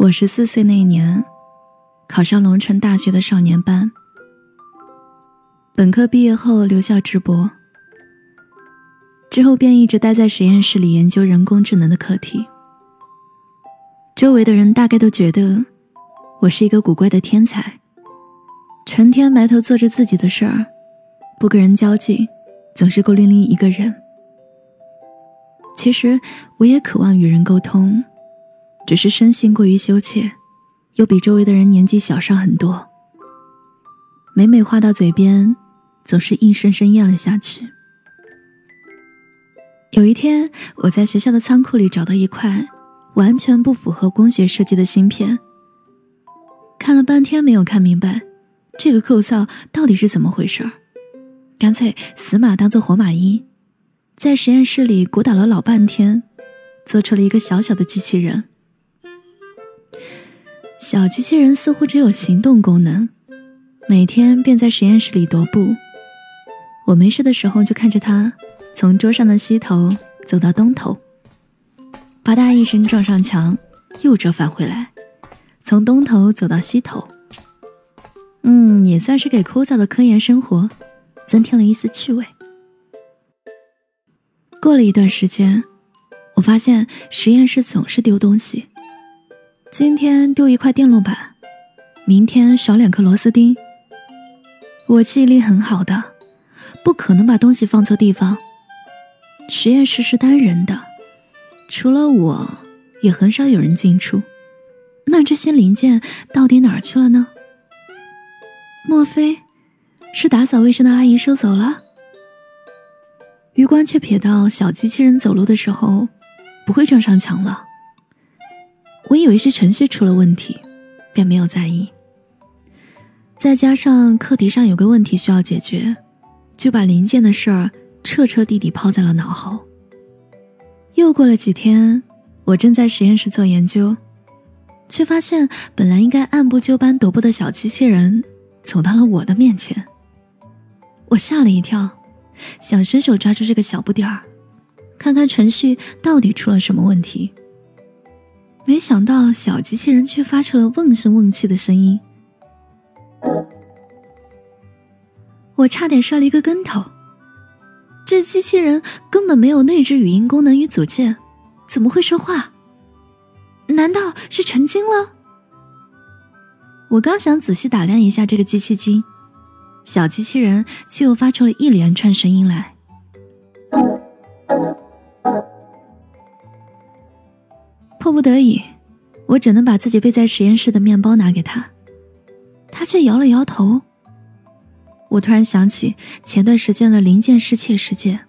我十四岁那一年，考上龙城大学的少年班。本科毕业后留校直博，之后便一直待在实验室里研究人工智能的课题。周围的人大概都觉得我是一个古怪的天才，成天埋头做着自己的事儿，不跟人交际，总是孤零零一个人。其实我也渴望与人沟通。只是生性过于羞怯，又比周围的人年纪小上很多。每每话到嘴边，总是硬生生咽了下去。有一天，我在学校的仓库里找到一块完全不符合工学设计的芯片，看了半天没有看明白这个构造到底是怎么回事儿，干脆死马当做活马医，在实验室里鼓捣了老半天，做出了一个小小的机器人。小机器人似乎只有行动功能，每天便在实验室里踱步。我没事的时候就看着它从桌上的西头走到东头，吧嗒一声撞上墙，又折返回来，从东头走到西头。嗯，也算是给枯燥的科研生活增添了一丝趣味。过了一段时间，我发现实验室总是丢东西。今天丢一块电路板，明天少两颗螺丝钉。我记忆力很好的，不可能把东西放错地方。实验室是单人的，除了我，也很少有人进出。那这些零件到底哪儿去了呢？莫非是打扫卫生的阿姨收走了？余光却瞥到小机器人走路的时候，不会撞上墙了。我以为是程序出了问题，便没有在意。再加上课题上有个问题需要解决，就把零件的事儿彻彻底底抛在了脑后。又过了几天，我正在实验室做研究，却发现本来应该按部就班踱步的小机器人走到了我的面前。我吓了一跳，想伸手抓住这个小不点儿，看看程序到底出了什么问题。没想到，小机器人却发出了瓮声瓮气的声音，我差点摔了一个跟头。这机器人根本没有内置语音功能与组件，怎么会说话？难道是成精了？我刚想仔细打量一下这个机器精，小机器人却又发出了一连串声音来。不得已，我只能把自己背在实验室的面包拿给他，他却摇了摇头。我突然想起前段时间的零件失窃事件，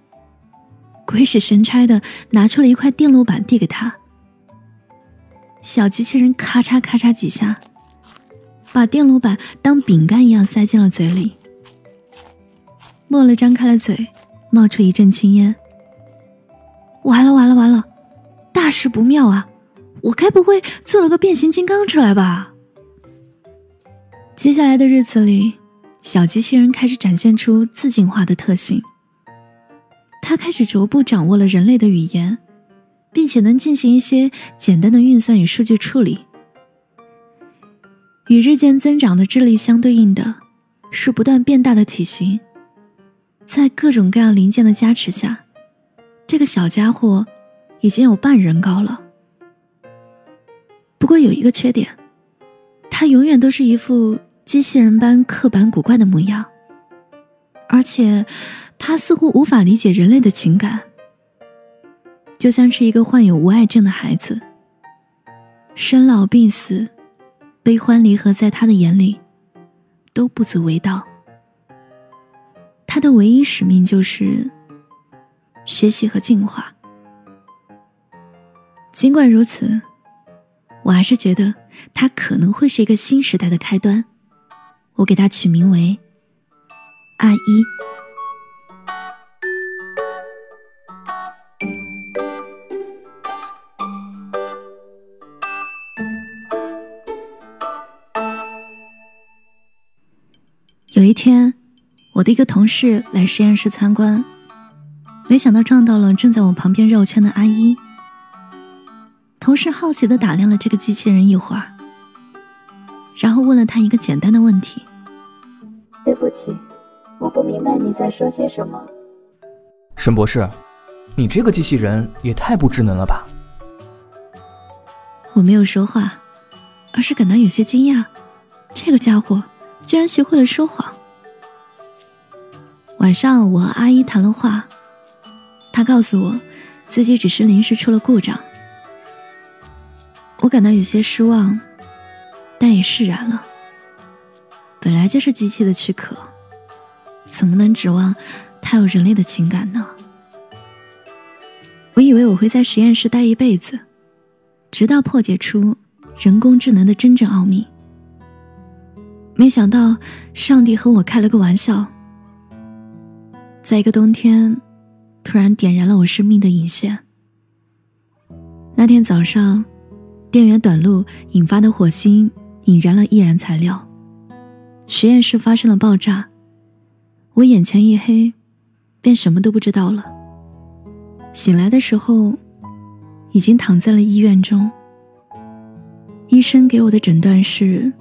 鬼使神差的拿出了一块电路板递给他。小机器人咔嚓咔嚓几下，把电路板当饼干一样塞进了嘴里。莫了张开了嘴，冒出一阵青烟。完了完了完了，大事不妙啊！我该不会做了个变形金刚出来吧？接下来的日子里，小机器人开始展现出自进化的特性。它开始逐步掌握了人类的语言，并且能进行一些简单的运算与数据处理。与日渐增长的智力相对应的是不断变大的体型。在各种各样零件的加持下，这个小家伙已经有半人高了。不过有一个缺点，他永远都是一副机器人般刻板古怪的模样，而且他似乎无法理解人类的情感，就像是一个患有无爱症的孩子。生老病死、悲欢离合，在他的眼里都不足为道。他的唯一使命就是学习和进化。尽管如此。我还是觉得它可能会是一个新时代的开端，我给它取名为阿一。有一天，我的一个同事来实验室参观，没想到撞到了正在我旁边绕圈的阿一。同事好奇的打量了这个机器人一会儿，然后问了他一个简单的问题：“对不起，我不明白你在说些什么。”沈博士，你这个机器人也太不智能了吧！我没有说话，而是感到有些惊讶，这个家伙居然学会了说谎。晚上，我和阿姨谈了话，她告诉我，自己只是临时出了故障。我感到有些失望，但也释然了。本来就是机器的躯壳，怎么能指望它有人类的情感呢？我以为我会在实验室待一辈子，直到破解出人工智能的真正奥秘。没想到，上帝和我开了个玩笑。在一个冬天，突然点燃了我生命的引线。那天早上，电源短路引发的火星引燃了易燃材料，实验室发生了爆炸。我眼前一黑，便什么都不知道了。醒来的时候，已经躺在了医院中。医生给我的诊断是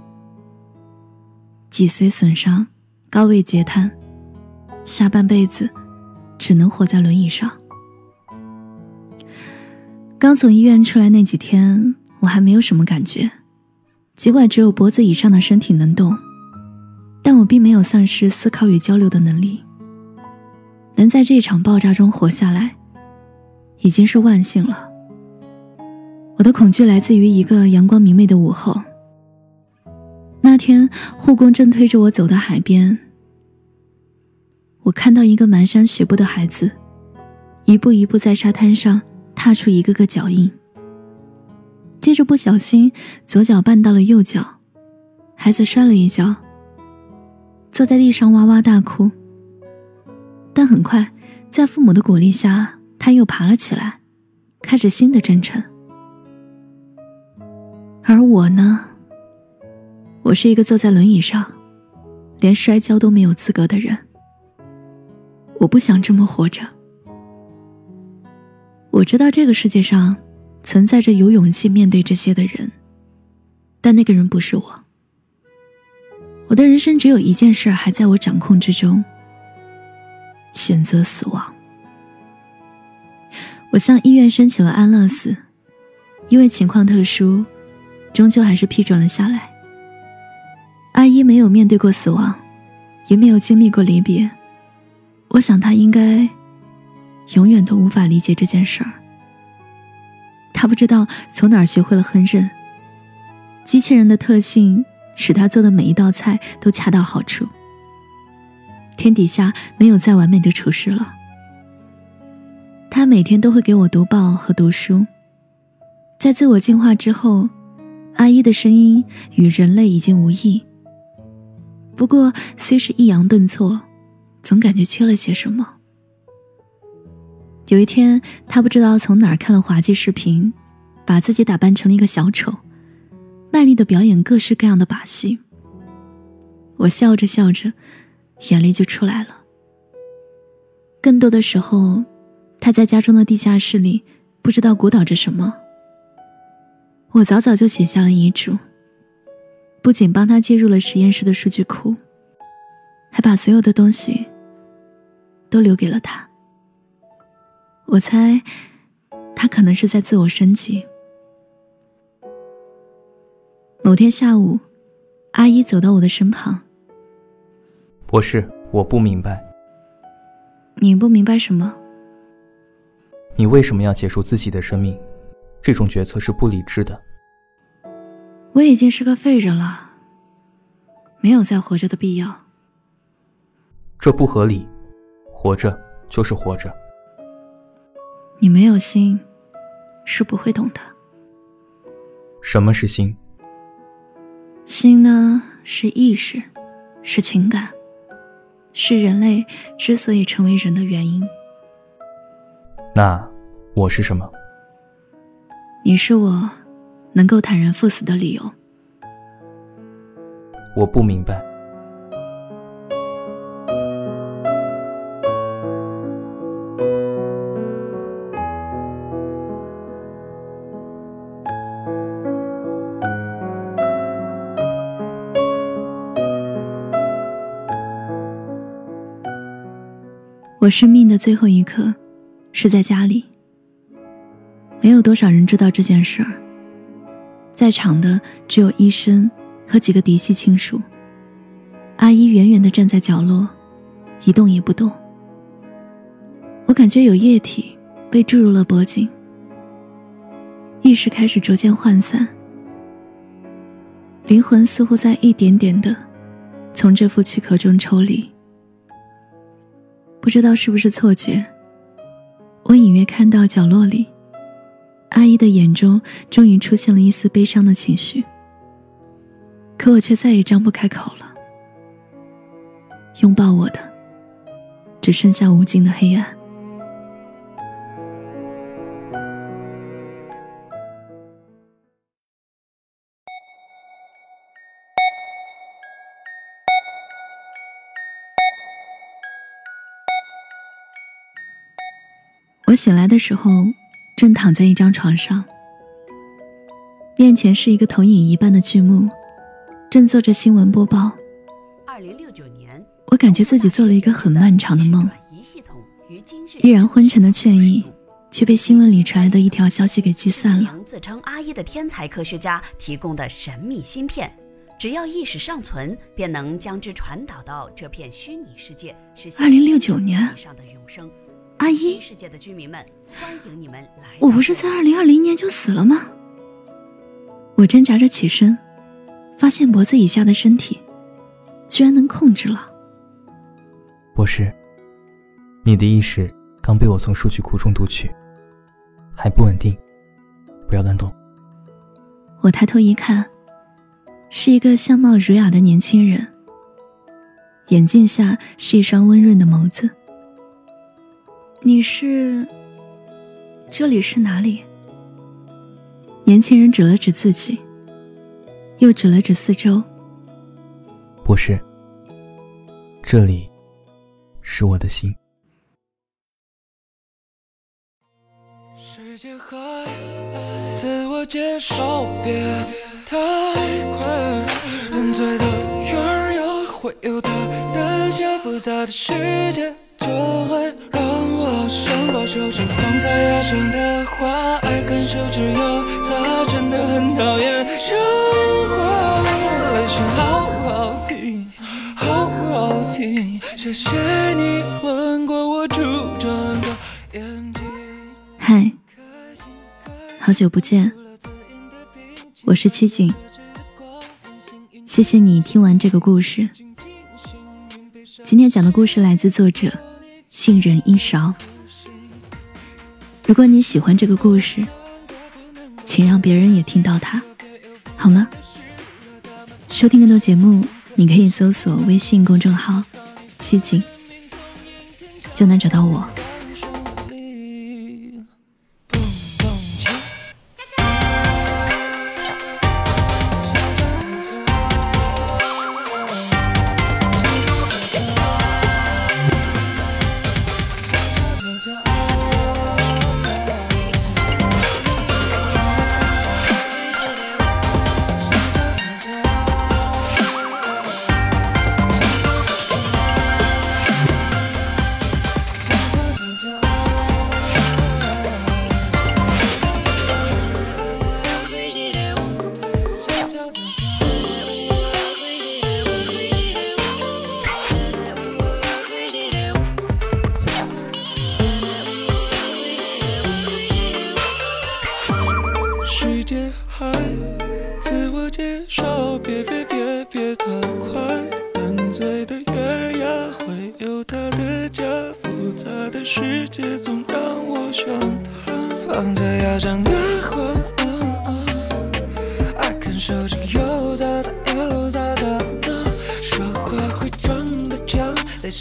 脊髓损伤，高位截瘫。下半辈子只能活在轮椅上。刚从医院出来那几天，我还没有什么感觉，尽管只有脖子以上的身体能动，但我并没有丧失思考与交流的能力。能在这场爆炸中活下来，已经是万幸了。我的恐惧来自于一个阳光明媚的午后。那天，护工正推着我走到海边。我看到一个蹒跚学步的孩子，一步一步在沙滩上踏出一个个脚印。接着不小心左脚绊到了右脚，孩子摔了一跤，坐在地上哇哇大哭。但很快，在父母的鼓励下，他又爬了起来，开始新的征程。而我呢？我是一个坐在轮椅上，连摔跤都没有资格的人。我不想这么活着。我知道这个世界上存在着有勇气面对这些的人，但那个人不是我。我的人生只有一件事还在我掌控之中：选择死亡。我向医院申请了安乐死，因为情况特殊，终究还是批准了下来。阿姨没有面对过死亡，也没有经历过离别。我想她应该永远都无法理解这件事儿。他不知道从哪儿学会了烹饪。机器人的特性使他做的每一道菜都恰到好处。天底下没有再完美的厨师了。他每天都会给我读报和读书。在自我进化之后，阿姨的声音与人类已经无异。不过虽是抑扬顿挫。总感觉缺了些什么。有一天，他不知道从哪儿看了滑稽视频，把自己打扮成了一个小丑，卖力的表演各式各样的把戏。我笑着笑着，眼泪就出来了。更多的时候，他在家中的地下室里不知道鼓捣着什么。我早早就写下了遗嘱，不仅帮他接入了实验室的数据库。还把所有的东西都留给了他。我猜，他可能是在自我升级。某天下午，阿姨走到我的身旁。博士，我不明白。你不明白什么？你为什么要结束自己的生命？这种决策是不理智的。我已经是个废人了，没有再活着的必要。这不合理，活着就是活着。你没有心，是不会懂的。什么是心？心呢，是意识，是情感，是人类之所以成为人的原因。那我是什么？你是我能够坦然赴死的理由。我不明白。我生命的最后一刻，是在家里。没有多少人知道这件事儿，在场的只有医生和几个嫡系亲属。阿姨远远地站在角落，一动也不动。我感觉有液体被注入了脖颈，意识开始逐渐涣散，灵魂似乎在一点点的从这副躯壳中抽离。不知道是不是错觉，我隐约看到角落里，阿姨的眼中终于出现了一丝悲伤的情绪，可我却再也张不开口了。拥抱我的，只剩下无尽的黑暗。我醒来的时候，正躺在一张床上，面前是一个投影一般的剧目，正做着新闻播报。二零六九年，我感觉自己做了一个很漫长的梦，依然昏沉的倦意，却被新闻里传来的一条消息给击散了。自称阿姨的天才科学家提供的神秘芯片，只要意识尚存，便能将之传导到这片虚拟世界，实现二零六九年上的永生。阿姨，世界的居民们，欢迎你们来。我不是在二零二零年就死了吗？我挣扎着起身，发现脖子以下的身体居然能控制了。博士，你的意识刚被我从数据库中读取，还不稳定，不要乱动。我抬头一看，是一个相貌儒雅的年轻人，眼镜下是一双温润的眸子。你是？这里是哪里？年轻人指了指自己，又指了指四周。不是，这里是我的心。世界海，自我介绍别太快，人醉的鱼儿呀，会有它的家，复杂的世界。想把手指放在牙上的话，爱看手指有它真的很讨厌说话。来声好好听，好好听。谢谢你吻过我珠转的眼睛。嗨，好久不见，我是七景。谢谢你听完这个故事。今天讲的故事来自作者杏仁一勺。如果你喜欢这个故事，请让别人也听到它，好吗？收听更多节目，你可以搜索微信公众号“七景”，就能找到我。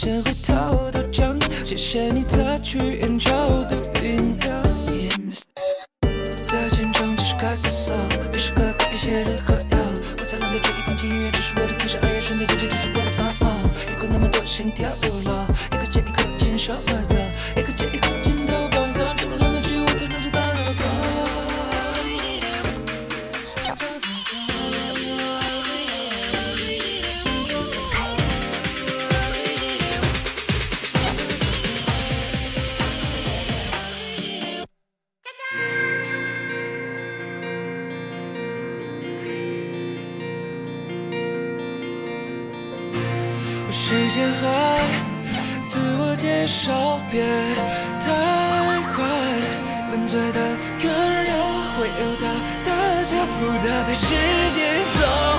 腔，泪腺会偷偷讲，谢谢你擦去陷害自我介绍别太快，笨嘴的歌儿也会有大的加复杂的世界总和。